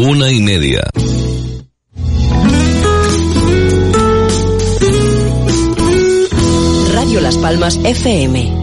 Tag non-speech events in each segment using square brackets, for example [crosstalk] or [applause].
una y media. Radio Las Palmas FM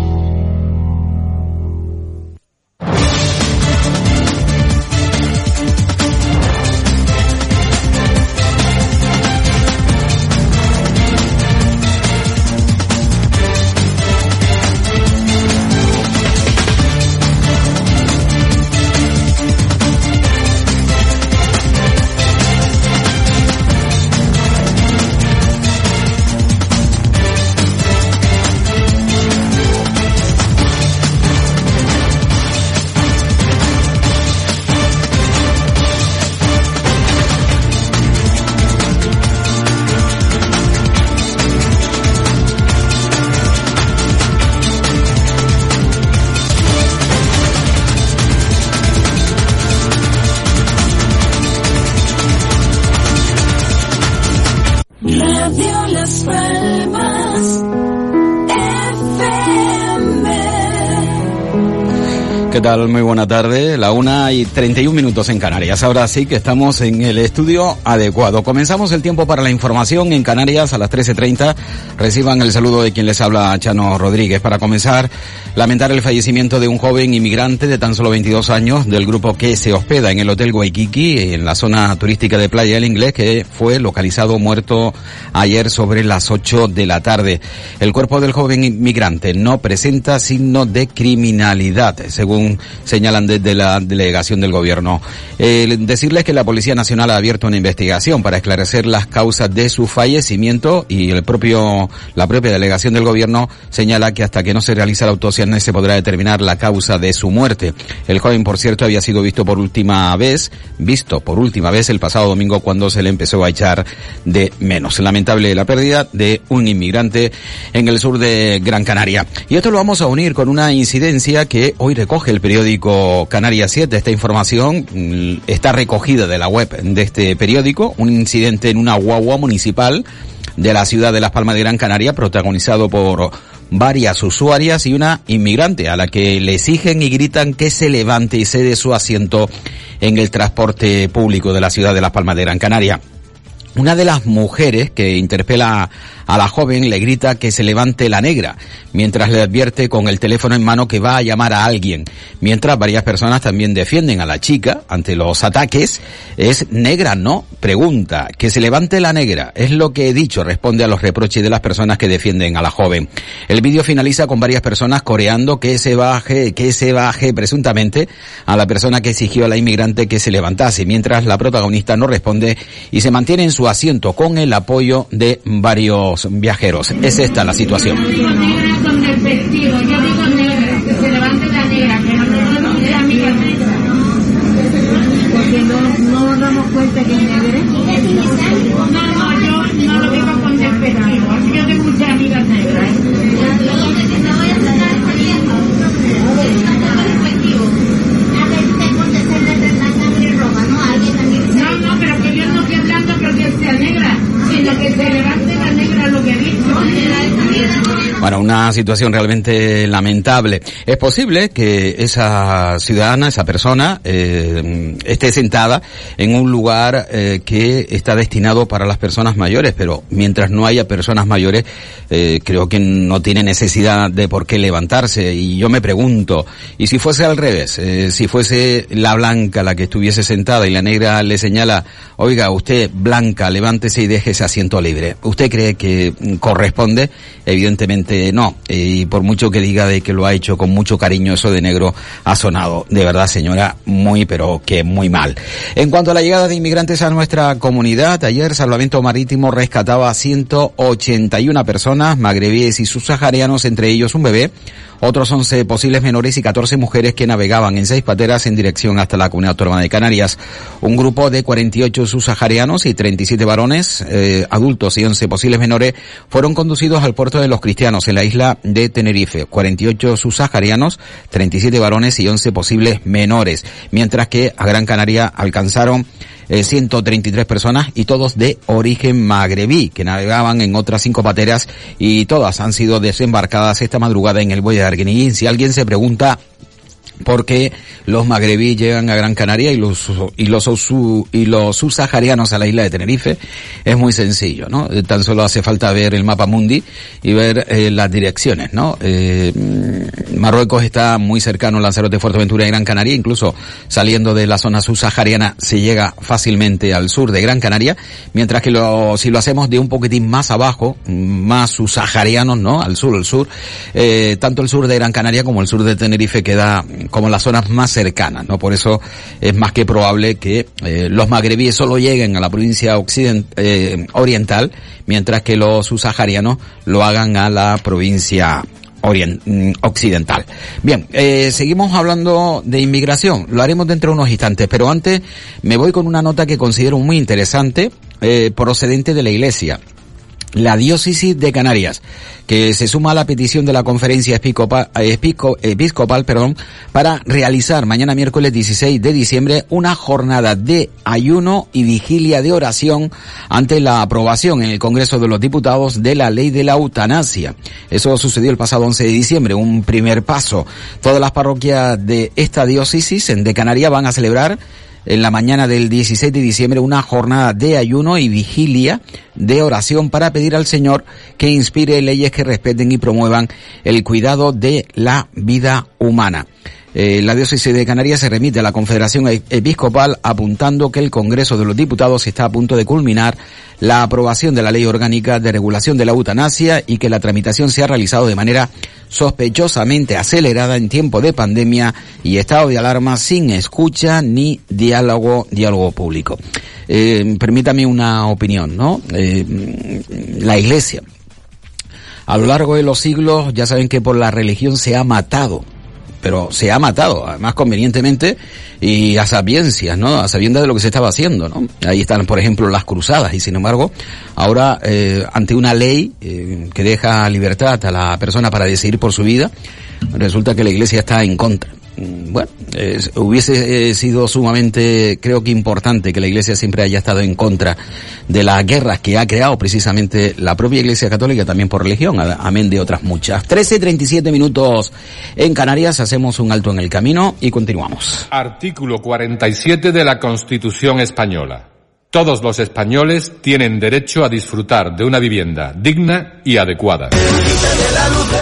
Muy buena tarde. La una y 31 minutos en Canarias. Ahora sí que estamos en el estudio adecuado. Comenzamos el tiempo para la información en Canarias a las 13.30. Reciban el saludo de quien les habla, Chano Rodríguez. Para comenzar, lamentar el fallecimiento de un joven inmigrante de tan solo 22 años del grupo que se hospeda en el Hotel Waikiki, en la zona turística de Playa del Inglés, que fue localizado muerto ayer sobre las 8 de la tarde. El cuerpo del joven inmigrante no presenta signo de criminalidad, según señalan desde la delegación del gobierno. decirles que la Policía Nacional ha abierto una investigación para esclarecer las causas de su fallecimiento y el propio, la propia delegación del gobierno señala que hasta que no se realice la autopsia no se podrá determinar la causa de su muerte. El joven, por cierto, había sido visto por última vez, visto por última vez el pasado domingo cuando se le empezó a echar de menos. Lamentable la pérdida de un inmigrante en el sur de Gran Canaria. Y esto lo vamos a unir con una incidencia que hoy recoge el periódico Canarias 7. Esta información mm, está recogida de la web de este periódico. Un incidente en una guagua municipal de la ciudad de Las Palmas de Gran Canaria, protagonizado por varias usuarias y una inmigrante a la que le exigen y gritan que se levante y cede su asiento en el transporte público de la ciudad de Las Palmas de Gran Canaria. Una de las mujeres que interpela a la joven le grita que se levante la negra, mientras le advierte con el teléfono en mano que va a llamar a alguien. Mientras varias personas también defienden a la chica ante los ataques. Es negra, ¿no? Pregunta, que se levante la negra. Es lo que he dicho, responde a los reproches de las personas que defienden a la joven. El vídeo finaliza con varias personas coreando que se baje, que se baje presuntamente a la persona que exigió a la inmigrante que se levantase, mientras la protagonista no responde y se mantiene en su asiento con el apoyo de varios viajeros. Es esta la situación. Porque no, no damos cuenta que es negra. No, no, yo no lo digo con despectivo. Así que yo tengo muchas amigas negras. No, no, pero que yo no estoy hablando que sea negra, sino que se levante la negra lo que he dicho. Bueno, una situación realmente lamentable. Es posible que esa ciudadana, esa persona, eh, esté sentada en un lugar eh, que está destinado para las personas mayores, pero mientras no haya personas mayores, eh, creo que no tiene necesidad de por qué levantarse. Y yo me pregunto, ¿y si fuese al revés? Si fuese la blanca la que estuviese sentada y la negra le señala, oiga, usted blanca, levántese y deje ese asiento libre. ¿Usted cree que corresponde? Evidentemente no. Y por mucho que diga de que lo ha hecho con mucho cariño, eso de negro ha sonado, de verdad señora, muy pero que muy mal. En cuanto a la llegada de inmigrantes a nuestra comunidad, ayer Salvamento Marítimo rescataba a 181 personas, magrebíes y subsaharianos, entre ellos un bebé, otros 11 posibles menores y 14 mujeres que navegaban en seis pateras en dirección hasta la Comunidad Autónoma de Canarias. Un grupo de 48 subsaharianos y 37 varones, eh, adultos y 11 posibles menores fueron conducidos al puerto de los cristianos en la isla de Tenerife. 48 subsaharianos, 37 varones y 11 posibles menores. Mientras que a Gran Canaria alcanzaron 133 eh, personas y todos de origen magrebí que navegaban en otras cinco pateras y todas han sido desembarcadas esta madrugada en el buey de Arguineguín. Si alguien se pregunta porque los magrebíes llegan a Gran Canaria y los y los y los subsaharianos a la isla de Tenerife es muy sencillo, ¿no? Eh, tan solo hace falta ver el mapa mundi y ver eh, las direcciones, ¿no? Eh, Marruecos está muy cercano a Lanzarote, Fuerteventura y Gran Canaria, incluso saliendo de la zona subsahariana se llega fácilmente al sur de Gran Canaria, mientras que lo, si lo hacemos de un poquitín más abajo, más subsaharianos, ¿no? Al sur, al sur, eh, tanto el sur de Gran Canaria como el sur de Tenerife queda como las zonas más cercanas, ¿no? Por eso es más que probable que eh, los magrebíes solo lleguen a la provincia occident eh, oriental, mientras que los subsaharianos lo hagan a la provincia mm, occidental. Bien, eh, seguimos hablando de inmigración, lo haremos dentro de unos instantes, pero antes me voy con una nota que considero muy interesante, eh, procedente de la Iglesia la diócesis de Canarias, que se suma a la petición de la conferencia episcopal, episcopal perdón, para realizar mañana miércoles 16 de diciembre una jornada de ayuno y vigilia de oración ante la aprobación en el Congreso de los Diputados de la ley de la eutanasia. Eso sucedió el pasado 11 de diciembre, un primer paso. Todas las parroquias de esta diócesis de Canarias van a celebrar en la mañana del 16 de diciembre una jornada de ayuno y vigilia de oración para pedir al Señor que inspire leyes que respeten y promuevan el cuidado de la vida humana. Eh, la diócesis de Canarias se remite a la Confederación e-, Episcopal apuntando que el Congreso de los Diputados está a punto de culminar la aprobación de la ley orgánica de regulación de la eutanasia y que la tramitación se ha realizado de manera sospechosamente acelerada en tiempo de pandemia y estado de alarma sin escucha ni diálogo, diálogo público. Eh, permítame una opinión, ¿no? Eh, la Iglesia. A lo largo de los siglos ya saben que por la religión se ha matado pero se ha matado, además convenientemente y a sabiencias, ¿no? A sabiendas de lo que se estaba haciendo, ¿no? Ahí están, por ejemplo, las cruzadas y sin embargo, ahora eh, ante una ley eh, que deja libertad a la persona para decidir por su vida, resulta que la Iglesia está en contra. Mm, bueno, hubiese eh, sido sumamente, creo que importante que la Iglesia siempre haya estado en contra de las guerras que ha creado precisamente la propia Iglesia Católica, también por religión, amén de otras muchas. 13.37 minutos en Canarias, hacemos un alto en el camino y continuamos. Artículo 47 de la Constitución Española. Todos los españoles tienen derecho a disfrutar de una vivienda digna y adecuada.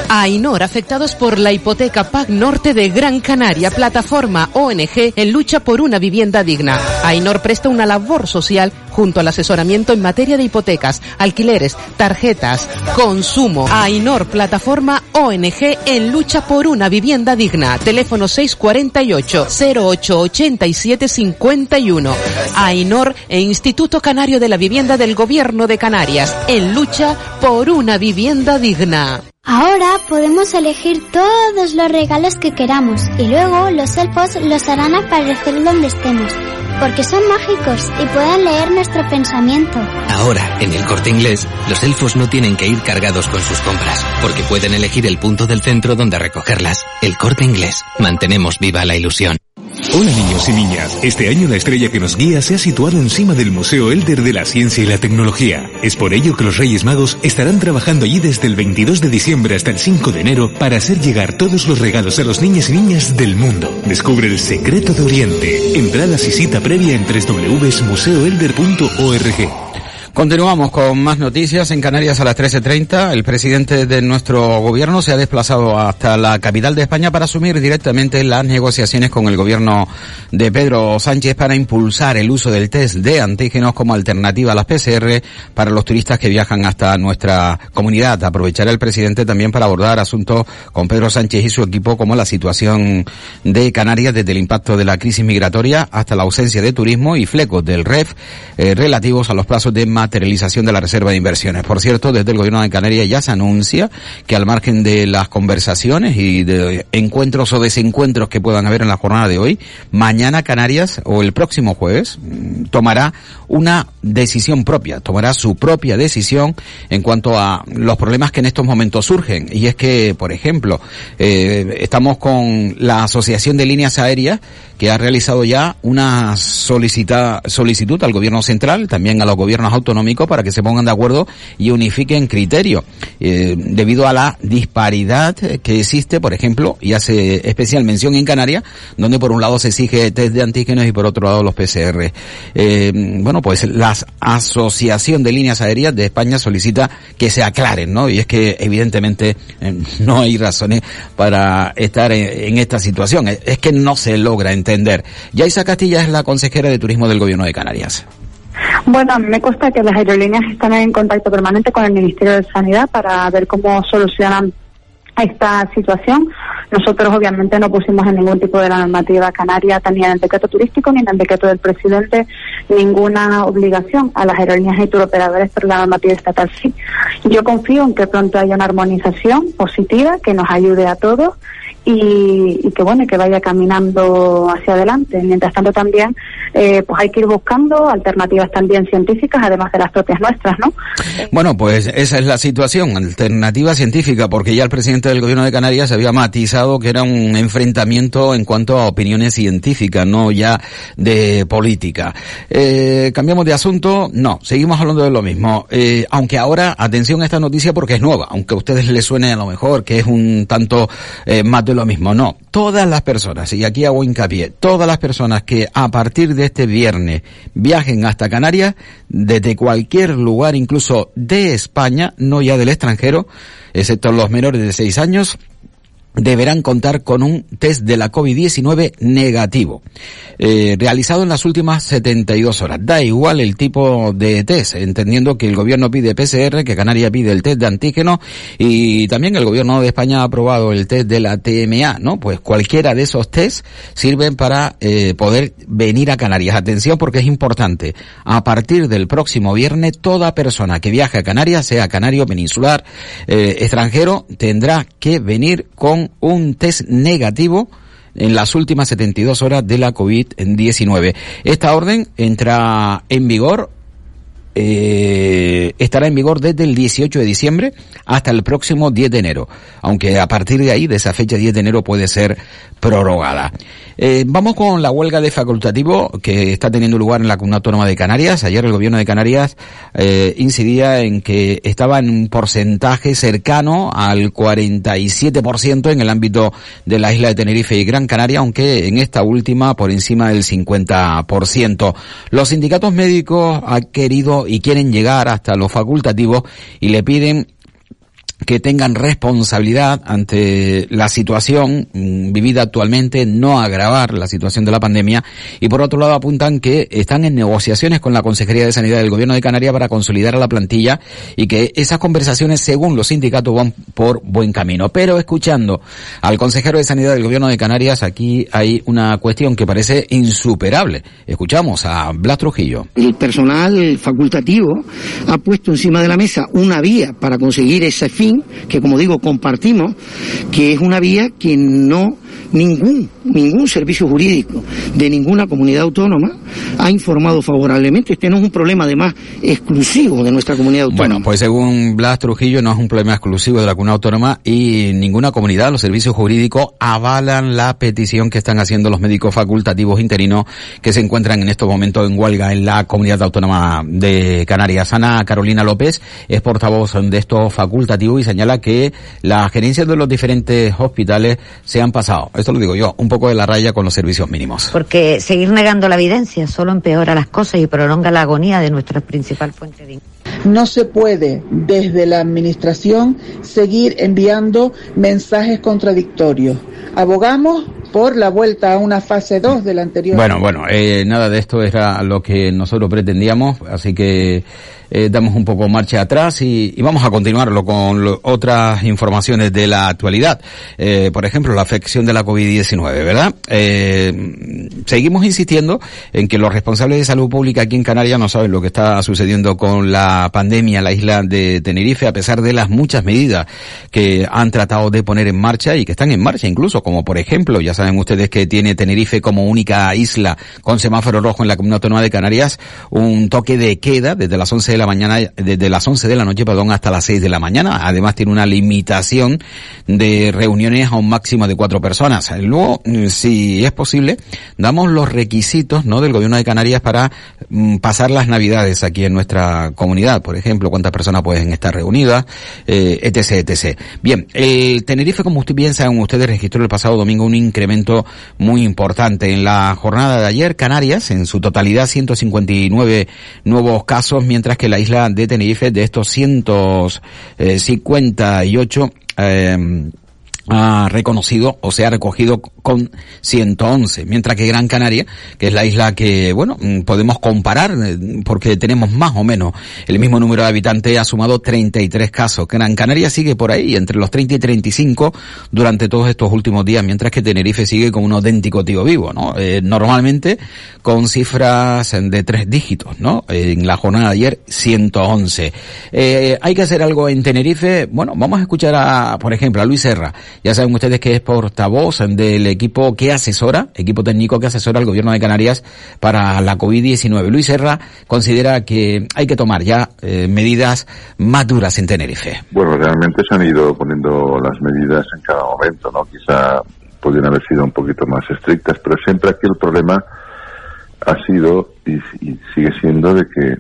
AINOR, afectados por la hipoteca PAC Norte de Gran Canaria, plataforma ONG en lucha por una vivienda digna. AINOR presta una labor social junto al asesoramiento en materia de hipotecas, alquileres, tarjetas, consumo. AINOR, plataforma ONG en lucha por una vivienda digna. Teléfono 648 0887 51. AINOR e Instituto Canario de la Vivienda del Gobierno de Canarias en lucha por una vivienda digna. Ahora podemos elegir todos los regalos que queramos y luego los elfos los harán aparecer donde estemos porque son mágicos y pueden leer nuestro pensamiento. Ahora, en el corte inglés, los elfos no tienen que ir cargados con sus compras, porque pueden elegir el punto del centro donde recogerlas. El corte inglés. Mantenemos viva la ilusión. Hola niños y niñas, este año la estrella que nos guía se ha situado encima del Museo Elder de la Ciencia y la Tecnología. Es por ello que los Reyes Magos estarán trabajando allí desde el 22 de diciembre hasta el 5 de enero para hacer llegar todos los regalos a los niños y niñas del mundo. Descubre el secreto de Oriente. Entradas y cita previa en www.museoelder.org. Continuamos con más noticias en Canarias a las 13.30. El presidente de nuestro gobierno se ha desplazado hasta la capital de España para asumir directamente las negociaciones con el gobierno de Pedro Sánchez para impulsar el uso del test de antígenos como alternativa a las PCR para los turistas que viajan hasta nuestra comunidad. Aprovechará el presidente también para abordar asuntos con Pedro Sánchez y su equipo como la situación de Canarias desde el impacto de la crisis migratoria hasta la ausencia de turismo y flecos del REF eh, relativos a los plazos de materialización de la reserva de inversiones. Por cierto, desde el gobierno de Canarias ya se anuncia que al margen de las conversaciones y de encuentros o desencuentros que puedan haber en la jornada de hoy, mañana Canarias o el próximo jueves mm, tomará una decisión propia, tomará su propia decisión en cuanto a los problemas que en estos momentos surgen. Y es que, por ejemplo, eh, estamos con la Asociación de Líneas Aéreas que ha realizado ya una solicita, solicitud al gobierno central, también a los gobiernos autonómicos, autonómico para que se pongan de acuerdo y unifiquen criterios, eh, debido a la disparidad que existe, por ejemplo, y hace especial mención en Canarias, donde por un lado se exige test de antígenos y por otro lado los PCR. Eh, bueno, pues la Asociación de Líneas Aéreas de España solicita que se aclaren, ¿no? Y es que evidentemente eh, [laughs] no hay razones para estar en, esta situación. Es que no se logra entender. Yaisa Castilla es la consejera de Turismo del Gobierno de Canarias. Bueno, me consta que las aerolíneas están en contacto permanente con el Ministerio de Sanidad para ver cómo solucionan esta situación. Nosotros obviamente no pusimos en ningún tipo de la normativa canaria, ni en el decreto turístico ni en el decreto del presidente, ninguna obligación a las aerolíneas y turoperadores, pero la normativa estatal sí. Yo confío en que pronto haya una armonización positiva que nos ayude a todos y, que bueno que vaya caminando hacia adelante. Mientras tanto también eh, pues hay que ir buscando alternativas también científicas además de las propias nuestras, ¿no? Bueno, pues esa es la situación, alternativa científica, porque ya el presidente del gobierno de Canarias había matizado que era un enfrentamiento en cuanto a opiniones científicas, no ya de política. Eh, cambiamos de asunto, no, seguimos hablando de lo mismo. Eh, aunque ahora, atención a esta noticia porque es nueva, aunque a ustedes les suene a lo mejor que es un tanto más de lo mismo. No, todas las personas, y aquí hago hincapié, todas las personas que a partir de este viernes. Viajen hasta Canarias, desde cualquier lugar, incluso de España, no ya del extranjero, excepto los menores de 6 años, deberán contar con un test de la COVID-19 negativo, eh, realizado en las últimas 72 horas. Da igual el tipo de test, entendiendo que el gobierno pide PCR, que Canarias pide el test de antígeno y también el gobierno de España ha aprobado el test de la TMA, ¿no? Pues cualquiera de esos test sirven para eh, poder venir a Canarias. Atención porque es importante. A partir del próximo viernes, toda persona que viaje a Canarias, sea canario, peninsular, eh, extranjero, tendrá que venir con un test negativo en las últimas 72 horas de la COVID-19. Esta orden entra en vigor eh, estará en vigor desde el 18 de diciembre hasta el próximo 10 de enero, aunque a partir de ahí, de esa fecha 10 de enero, puede ser prorrogada. Eh, vamos con la huelga de facultativo que está teniendo lugar en la Comunidad Autónoma de Canarias. Ayer el gobierno de Canarias eh, incidía en que estaba en un porcentaje cercano al 47% en el ámbito de la isla de Tenerife y Gran Canaria, aunque en esta última por encima del 50%. Los sindicatos médicos han querido y quieren llegar hasta los facultativos y le piden que tengan responsabilidad ante la situación mm, vivida actualmente, no agravar la situación de la pandemia y por otro lado apuntan que están en negociaciones con la Consejería de Sanidad del Gobierno de Canarias para consolidar a la plantilla y que esas conversaciones según los sindicatos van por buen camino. Pero escuchando al consejero de Sanidad del Gobierno de Canarias, aquí hay una cuestión que parece insuperable. Escuchamos a Blas Trujillo. El personal facultativo ha puesto encima de la mesa una vía para conseguir ese fin que como digo compartimos, que es una vía que no ningún, ningún servicio jurídico de ninguna comunidad autónoma ha informado favorablemente. Este no es un problema además exclusivo de nuestra comunidad autónoma. Bueno, pues según Blas Trujillo no es un problema exclusivo de la comunidad autónoma y ninguna comunidad, los servicios jurídicos avalan la petición que están haciendo los médicos facultativos interinos que se encuentran en estos momentos en huelga en la comunidad autónoma de Canarias. Ana Carolina López es portavoz de estos facultativos y señala que las gerencias de los diferentes hospitales se han pasado esto lo digo yo, un poco de la raya con los servicios mínimos. Porque seguir negando la evidencia solo empeora las cosas y prolonga la agonía de nuestra principal fuente de no se puede desde la Administración seguir enviando mensajes contradictorios. Abogamos por la vuelta a una fase 2 de la anterior. Bueno, bueno, eh, nada de esto era lo que nosotros pretendíamos, así que eh, damos un poco marcha atrás y, vamos a continuarlo con otras informaciones de la actualidad. Eh, por ejemplo, la afección de la COVID-19, ¿verdad? Eh, seguimos insistiendo en que los responsables de salud pública aquí en Canarias no saben lo que está sucediendo con la pandemia en la isla de Tenerife, a pesar de las muchas medidas que han tratado de poner en marcha y que están en marcha incluso, como por ejemplo, ya saben ustedes que tiene Tenerife como única isla con semáforo rojo en la Comunidad Autónoma de Canarias, un toque de queda desde las 11 de la mañana, desde las 11 de la noche, perdón, hasta las 6 de la mañana. Además tiene una limitación de reuniones a un máximo de cuatro personas. Luego, si es posible, damos los requisitos, ¿no? Del gobierno de Canarias para mm, pasar las navidades aquí en nuestra comunidad. Por ejemplo, cuántas personas pueden estar reunidas, eh, etc, etc. Bien, el Tenerife, como usted bien saben ustedes, registró el pasado domingo un incremento muy importante. En la jornada de ayer, Canarias, en su totalidad, 159 nuevos casos, mientras que la isla de Tenerife, de estos 158, eh, ha reconocido o se ha recogido con 111, mientras que Gran Canaria, que es la isla que, bueno, mm, podemos comparar eh, porque tenemos más o menos el mismo número de habitantes, ha sumado 33 casos. Gran Canaria sigue por ahí, entre los 30 y 35 durante todos estos últimos días, mientras que Tenerife sigue con un auténtico tío vivo, ¿no? Eh, normalmente con cifras de tres dígitos, ¿no? En la jornada de ayer, 111. Eh, hay que hacer algo en Tenerife. Bueno, vamos a escuchar a, por ejemplo, a Luis Serra ya saben ustedes que es portavoz del equipo que asesora, equipo técnico que asesora al gobierno de Canarias para la COVID-19. Luis Serra considera que hay que tomar ya eh, medidas más duras en Tenerife. Bueno, realmente se han ido poniendo las medidas en cada momento, ¿no? Quizá podrían haber sido un poquito más estrictas, pero siempre aquí el problema ha sido y, sigue siendo de que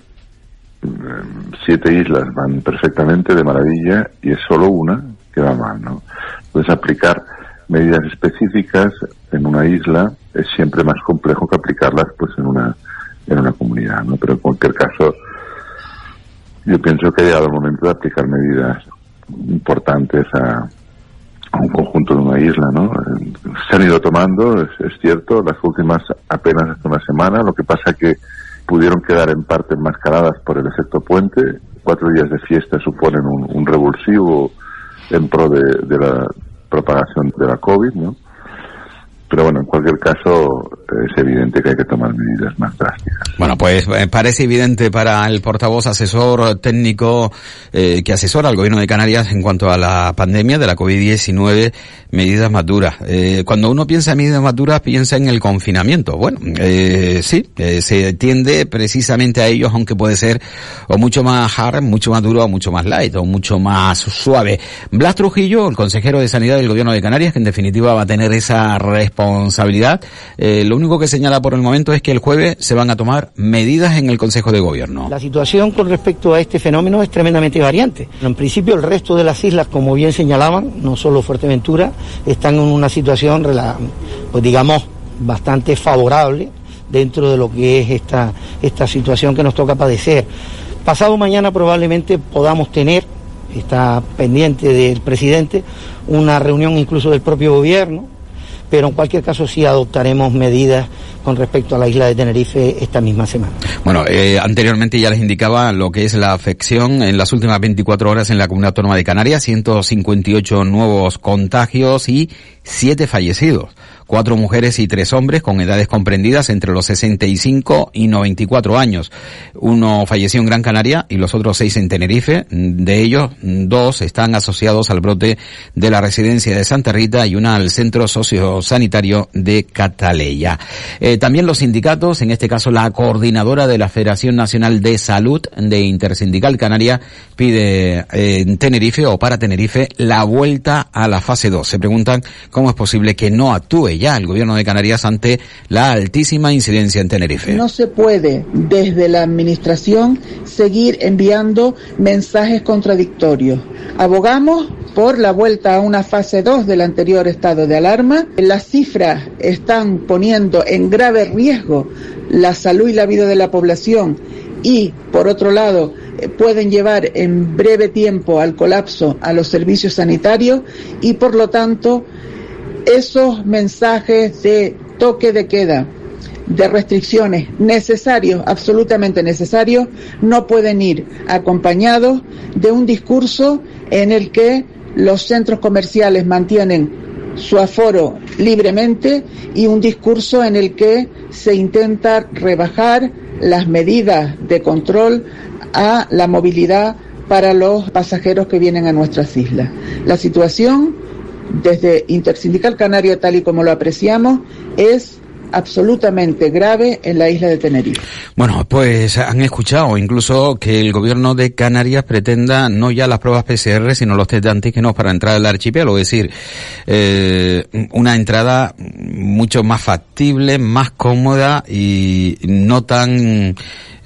mm, siete islas van perfectamente de maravilla y es solo una que va mal, ¿no? Entonces aplicar medidas específicas en una isla es siempre más complejo que aplicarlas pues en una en una comunidad, ¿no? Pero en cualquier caso yo pienso que ha llegado el momento de aplicar medidas importantes a, un conjunto de una isla, ¿no? Se han ido tomando, es, cierto, las últimas apenas hace una semana, lo que pasa que pudieron quedar en parte enmascaradas por el efecto puente. Cuatro días de fiesta suponen un, revulsivo en pro de, la propagación de la COVID, ¿no? Pero bueno, en cualquier caso es evidente que hay que tomar medidas más drásticas. Bueno, pues eh, parece evidente para el portavoz asesor técnico eh, que asesora al gobierno de Canarias en cuanto a la pandemia de la COVID-19, medidas más duras. Eh, cuando uno piensa en medidas más duras, piensa en el confinamiento. Bueno, eh, sí, se tiende precisamente a ellos, aunque puede ser o mucho más hard, mucho más duro, o mucho más light, o mucho más suave. Blas Trujillo, el consejero de Sanidad del gobierno de Canarias, que en definitiva va a tener esa responsabilidad, eh, lo único que señala por el momento es que el jueves se van a tomar medidas en el Consejo de Gobierno. La situación con respecto a este fenómeno es tremendamente variante. En principio, el resto de las islas, como bien señalaban, no solo Fuerteventura, están en una situación, pues digamos, bastante favorable dentro de lo que es esta, esta situación que nos toca padecer. Pasado mañana probablemente podamos tener, está pendiente del presidente, una reunión incluso del propio gobierno, pero en cualquier caso sí adoptaremos medidas con respecto a la isla de Tenerife esta misma semana. Bueno, eh, anteriormente ya les indicaba lo que es la afección en las últimas 24 horas en la Comunidad Autónoma de Canarias, 158 nuevos contagios y 7 fallecidos cuatro mujeres y tres hombres con edades comprendidas entre los 65 y 94 años. Uno falleció en Gran Canaria y los otros seis en Tenerife. De ellos, dos están asociados al brote de la residencia de Santa Rita y una al centro sociosanitario de Cataleya. Eh, también los sindicatos, en este caso la coordinadora de la Federación Nacional de Salud de Intersindical Canaria, pide eh, en Tenerife o para Tenerife la vuelta a la fase 2. Se preguntan cómo es posible que no actúe ya el gobierno de Canarias ante la altísima incidencia en Tenerife. No se puede desde la administración seguir enviando mensajes contradictorios. Abogamos por la vuelta a una fase 2 del anterior estado de alarma. Las cifras están poniendo en grave riesgo la salud y la vida de la población y, por otro lado, eh, pueden llevar en breve tiempo al colapso a los servicios sanitarios y, por lo tanto, esos mensajes de toque de queda, de restricciones necesarios, absolutamente necesarios, no pueden ir acompañados de un discurso en el que los centros comerciales mantienen su aforo libremente y un discurso en el que se intenta rebajar las medidas de control a la movilidad para los pasajeros que vienen a nuestras islas. La situación desde Intersindical Canario, tal y como lo apreciamos, es absolutamente grave en la isla de Tenerife. Bueno, pues han escuchado incluso que el gobierno de Canarias pretenda no ya las pruebas PCR, sino los test de antígenos para entrar al archipiélago, es decir, eh, una entrada mucho más factible, más cómoda y no tan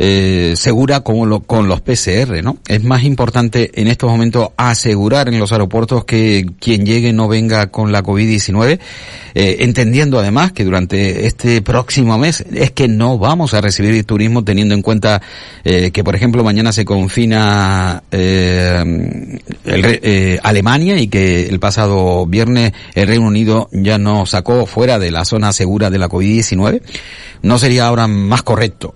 eh, segura como lo, con los PCR, ¿no? Es más importante en estos momentos asegurar en los aeropuertos que quien llegue no venga con la COVID-19, eh, entendiendo además que durante este próximo mes es que no vamos a recibir turismo teniendo en cuenta eh, que, por ejemplo, mañana se confina eh, el, Alemania y que el pasado viernes el Reino Unido ya nos sacó fuera de la zona segura de la COVID-19. No sería ahora más correcto,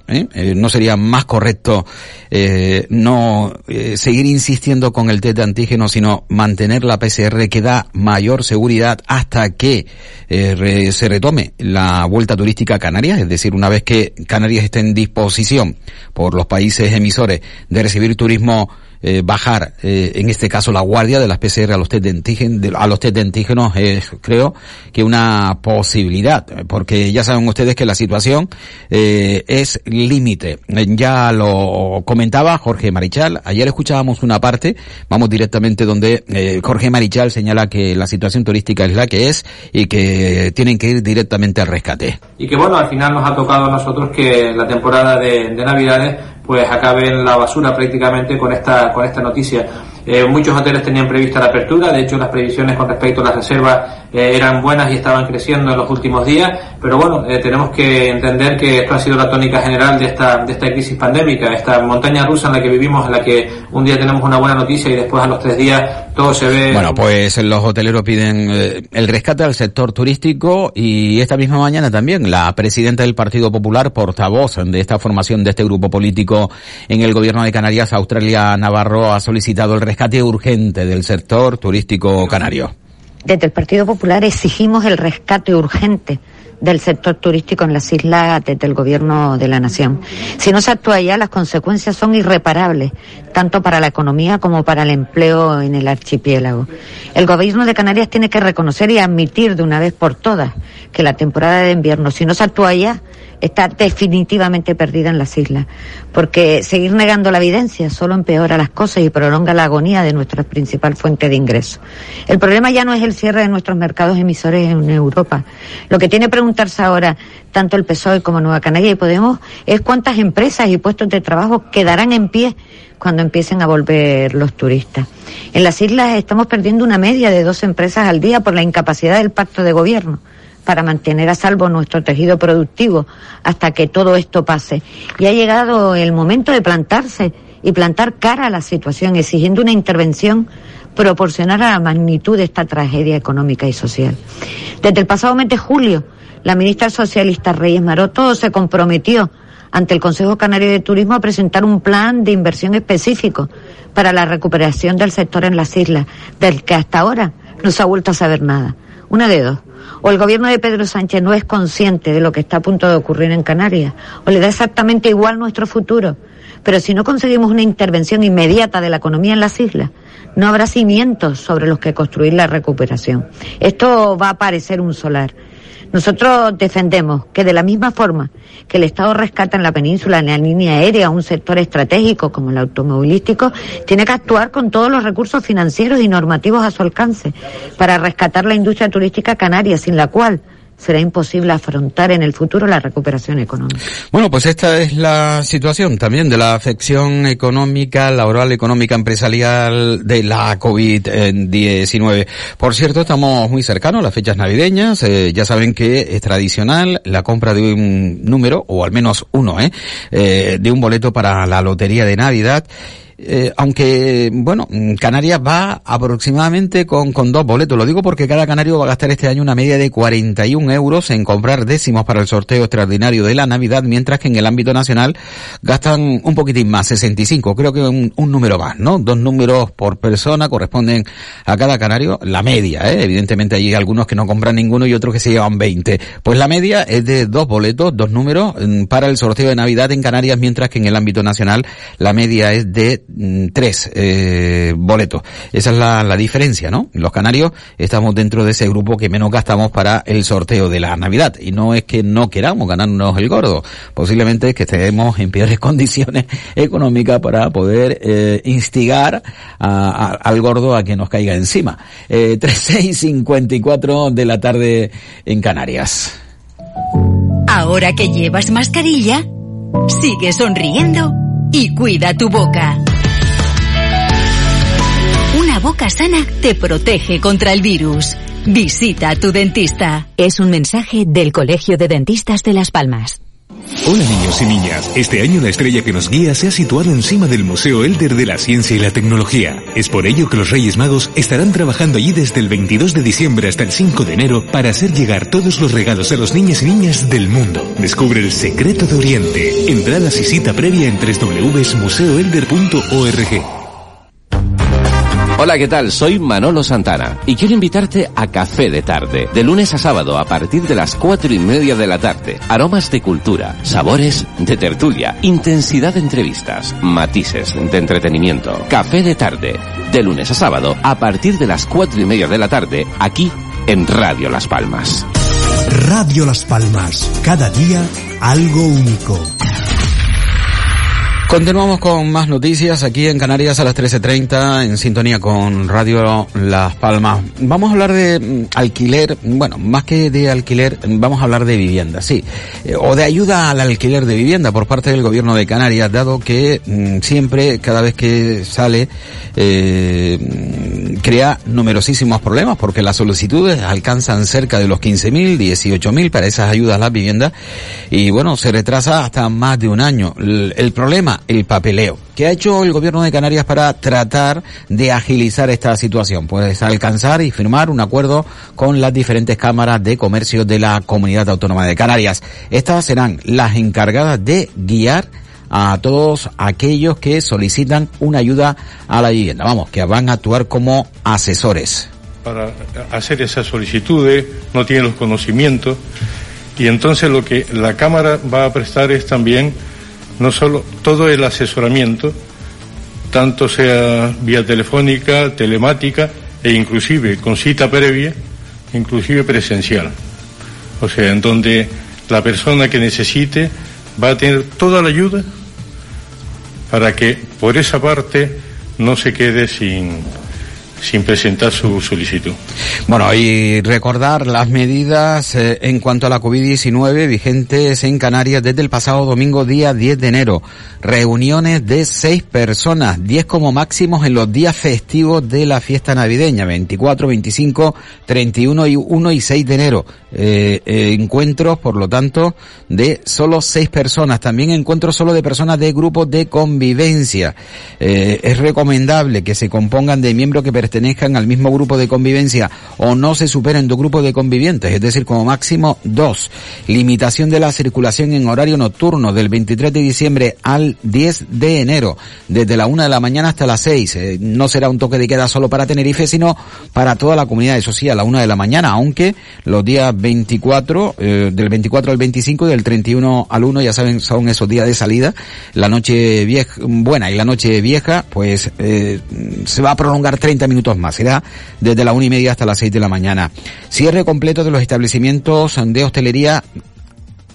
no sería más correcto eh, no eh, seguir insistiendo con el test de antígeno, sino mantener la PCR que da mayor seguridad hasta que eh, se retome la vuelta turística a Canarias, es decir, una vez que Canarias esté en disposición por los países emisores de recibir turismo eh, bajar, eh, en este caso la guardia de las PCR a los test de antígenos, de- a los test de antígenos es, creo, que una posibilidad, eh, porque ya saben ustedes que la situación eh, es límite. Eh, Ya lo comentaba Jorge Marichal, ayer escuchábamos una parte, vamos directamente donde eh, Jorge Marichal señala que la situación turística es la que es y que tienen que ir directamente al rescate. y que bueno, al final nos ha tocado a nosotros que la temporada de, de Navidades pues acabe en la basura prácticamente con esta, con esta noticia. Eh, muchos hoteles tenían prevista la apertura, de hecho las previsiones con respecto a las reservas eh, eran buenas y estaban creciendo en los últimos días, pero bueno, eh, tenemos que entender que esto ha sido la tónica general de esta, de esta crisis pandémica, esta montaña rusa en la que vivimos, en la que un día tenemos una buena noticia y después a los tres días todo se ve... Bueno, pues los hoteleros piden eh, el rescate al sector turístico y esta misma mañana también la presidenta del Partido Popular, portavoz de esta formación de este grupo político en el gobierno de Canarias, Australia Navarro, ha solicitado el rescate urgente del sector turístico canario. Desde el Partido Popular exigimos el rescate urgente del sector turístico en las islas desde el gobierno de la nación. Si no se actúa ya, las consecuencias son irreparables, tanto para la economía como para el empleo en el archipiélago. El gobierno de Canarias tiene que reconocer y admitir de una vez por todas que la temporada de invierno, si no se actúa ya, está definitivamente perdida en las islas, porque seguir negando la evidencia solo empeora las cosas y prolonga la agonía de nuestra principal fuente de ingresos. El problema ya no es el cierre de nuestros mercados emisores en Europa. Lo que tiene que preguntarse ahora tanto el PSOE como Nueva Canaria y Podemos es cuántas empresas y puestos de trabajo quedarán en pie cuando empiecen a volver los turistas. En las islas estamos perdiendo una media de dos empresas al día por la incapacidad del pacto de gobierno para mantener a salvo nuestro tejido productivo hasta que todo esto pase. Y ha llegado el momento de plantarse y plantar cara a la situación, exigiendo una intervención proporcional a la magnitud de esta tragedia económica y social. Desde el pasado mes de julio, la ministra socialista Reyes Maroto se comprometió ante el Consejo Canario de Turismo a presentar un plan de inversión específico para la recuperación del sector en las islas, del que hasta ahora no se ha vuelto a saber nada. Una de dos. O el gobierno de Pedro Sánchez no es consciente de lo que está a punto de ocurrir en Canarias, o le da exactamente igual nuestro futuro. Pero si no conseguimos una intervención inmediata de la economía en las islas, no habrá cimientos sobre los que construir la recuperación. Esto va a parecer un solar. Nosotros defendemos que de la misma forma que el Estado rescata en la península, en la línea aérea, un sector estratégico como el automovilístico, tiene que actuar con todos los recursos financieros y normativos a su alcance para rescatar la industria turística canaria, sin la cual será imposible afrontar en el futuro la recuperación económica. Bueno, pues esta es la situación también de la afección económica, laboral, económica, empresarial de la COVID-19. Por cierto, estamos muy cercanos a las fechas navideñas. Eh, ya saben que es tradicional la compra de un número, o al menos uno, ¿eh? eh de un boleto para la Lotería de Navidad. Eh, aunque, bueno, Canarias va aproximadamente con, con dos boletos. Lo digo porque cada canario va a gastar este año una media de 41 euros en comprar décimos para el sorteo extraordinario de la Navidad, mientras que en el ámbito nacional gastan un poquitín más, 65. Creo que un, un número más, ¿no? Dos números por persona corresponden a cada canario. La media, ¿eh? Evidentemente hay algunos que no compran ninguno y otros que se llevan 20. Pues la media es de dos boletos, dos números para el sorteo de Navidad en Canarias, mientras que en el ámbito nacional la media es de mm, tres eh, boletos. Esa es la, la diferencia, ¿no? Los canarios estamos dentro de ese grupo que menos gastamos para el sorteo de la Navidad. Y no es que no queramos ganarnos el gordo, posiblemente es que estemos en peores [laughs] condiciones económicas para poder eh, instigar a, al gordo a que nos caiga encima. Eh, 3.6.54 [laughs] de la tarde en Canarias. Ahora que llevas mascarilla, sigue sonriendo y cuida tu boca. Boca sana te protege contra el virus. Visita a tu dentista. Es un mensaje del Colegio de Dentistas de Las Palmas. Hola niños y niñas, este año la estrella que nos guía se ha situado encima del Museo Elder de la Ciencia y la Tecnología. Es por ello que los Reyes Magos estarán trabajando allí desde el 22 de diciembre hasta el 5 de enero para hacer llegar todos los regalos a los niños y niñas del mundo. Descubre el secreto de Oriente. Entradas y cita previa en www.museoelder.org. Hola, ¿qué tal? Soy Manolo Santana y quiero invitarte a Café de Tarde, de lunes a sábado a partir de las cuatro y media de la tarde. Aromas de cultura, sabores de tertulia, intensidad de entrevistas, matices de entretenimiento. Café de Tarde, de lunes a sábado a partir de las cuatro y media de la tarde, aquí en Radio Las Palmas. Radio Las Palmas, cada día algo único. Continuamos con más noticias aquí en Canarias a las 13.30 en sintonía con Radio Las Palmas. Vamos a hablar de mm, alquiler, bueno, más que de alquiler, vamos a hablar de vivienda, sí, eh, o de ayuda al alquiler de vivienda por parte del gobierno de Canarias, dado que mm, siempre, cada vez que sale, eh, crea numerosísimos problemas porque las solicitudes alcanzan cerca de los 15.000, 18.000 para esas ayudas a las viviendas y bueno, se retrasa hasta más de un año. El, el problema el papeleo. ¿Qué ha hecho el gobierno de Canarias para tratar de agilizar esta situación? Pues alcanzar y firmar un acuerdo con las diferentes cámaras de comercio de la Comunidad Autónoma de Canarias. Estas serán las encargadas de guiar a todos aquellos que solicitan una ayuda a la vivienda. Vamos, que van a actuar como asesores. Para hacer esas solicitudes, no tienen los conocimientos y entonces lo que la Cámara va a prestar es también no solo todo el asesoramiento, tanto sea vía telefónica, telemática e inclusive con cita previa, inclusive presencial. O sea, en donde la persona que necesite va a tener toda la ayuda para que por esa parte no se quede sin, sin presentar su solicitud. Bueno, y recordar las medidas eh, en cuanto a la COVID-19 vigentes en Canarias desde el pasado domingo día 10 de enero. Reuniones de seis personas, 10 como máximos en los días festivos de la fiesta navideña, 24, 25, 31 y 1 y 6 de enero. Eh, eh, encuentros, por lo tanto, de solo seis personas. También encuentros solo de personas de grupos de convivencia. Es recomendable que se compongan de miembros que pertenezcan al mismo grupo de convivencia o no se superen dos grupos de convivientes, es decir, como máximo dos. Limitación de la circulación en horario nocturno del 23 de diciembre al 10 de enero, desde la una de la mañana hasta las 6. Eh, no será un toque de queda solo para Tenerife, sino para toda la comunidad, eso sí, a la una de la mañana, aunque los días 24, eh, del 24 al 25 y del 31 al 1, ya saben, son esos días de salida. La noche vieja, buena y la noche vieja, pues eh, se va a prolongar 30 minutos más. Será desde la una y media hasta las 6 de la mañana. Cierre completo de los establecimientos de hostelería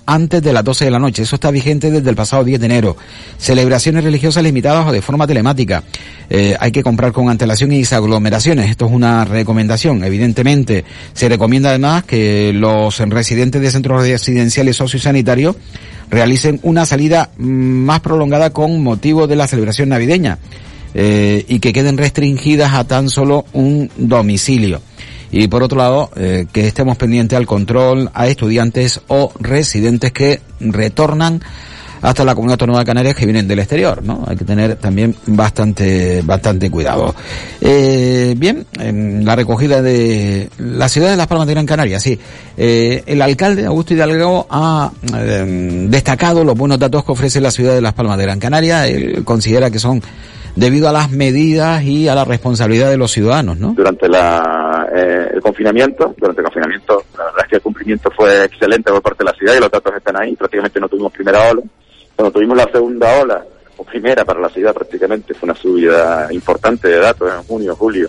antes de las 12 de la noche. Eso está vigente desde el pasado 10 de enero. Celebraciones religiosas limitadas o de forma telemática. Eh, hay que comprar con antelación y aglomeraciones. Esto es una recomendación. Evidentemente, se recomienda además que los residentes de centros residenciales sociosanitarios realicen una salida mm, más prolongada con motivo de la celebración navideña. Eh, y que queden restringidas a tan solo un domicilio y por otro lado eh, que estemos pendientes al control a estudiantes o residentes que retornan hasta la comunidad autónoma de Canarias que vienen del exterior, ¿no? Hay que tener también bastante, bastante cuidado. Eh, bien, en la recogida de la ciudad de Las Palmas de Gran Canaria, sí. Eh, el alcalde Augusto Hidalgo ha eh, destacado los buenos datos que ofrece la ciudad de Las Palmas de Gran Canaria. Él considera que son debido a las medidas y a la responsabilidad de los ciudadanos, ¿no? Durante la, eh, el confinamiento, durante el confinamiento, la verdad es que el cumplimiento fue excelente por parte de la ciudad y los datos están ahí. Prácticamente no tuvimos primera ola. Cuando tuvimos la segunda ola, o primera para la ciudad prácticamente, fue una subida importante de datos en junio, julio,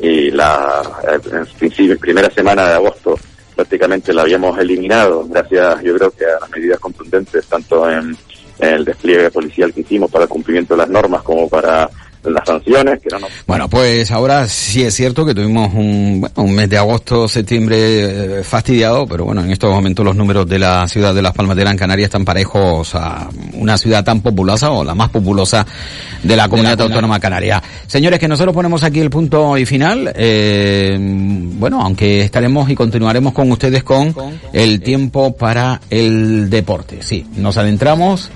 y la en principio, primera semana de agosto prácticamente la habíamos eliminado, gracias yo creo que a las medidas contundentes, tanto en, el despliegue policial que hicimos para el cumplimiento de las normas como para las sanciones que no Bueno, pues ahora sí es cierto que tuvimos un, un mes de agosto, septiembre eh, fastidiado, pero bueno, en estos momentos los números de la ciudad de Las Palmas de Gran Canaria están parejos a una ciudad tan populosa o la más populosa de la comunidad autónoma canaria. Señores, que nosotros ponemos aquí el punto y final. Eh, bueno, aunque estaremos y continuaremos con ustedes con el tiempo para el deporte. Sí, nos adentramos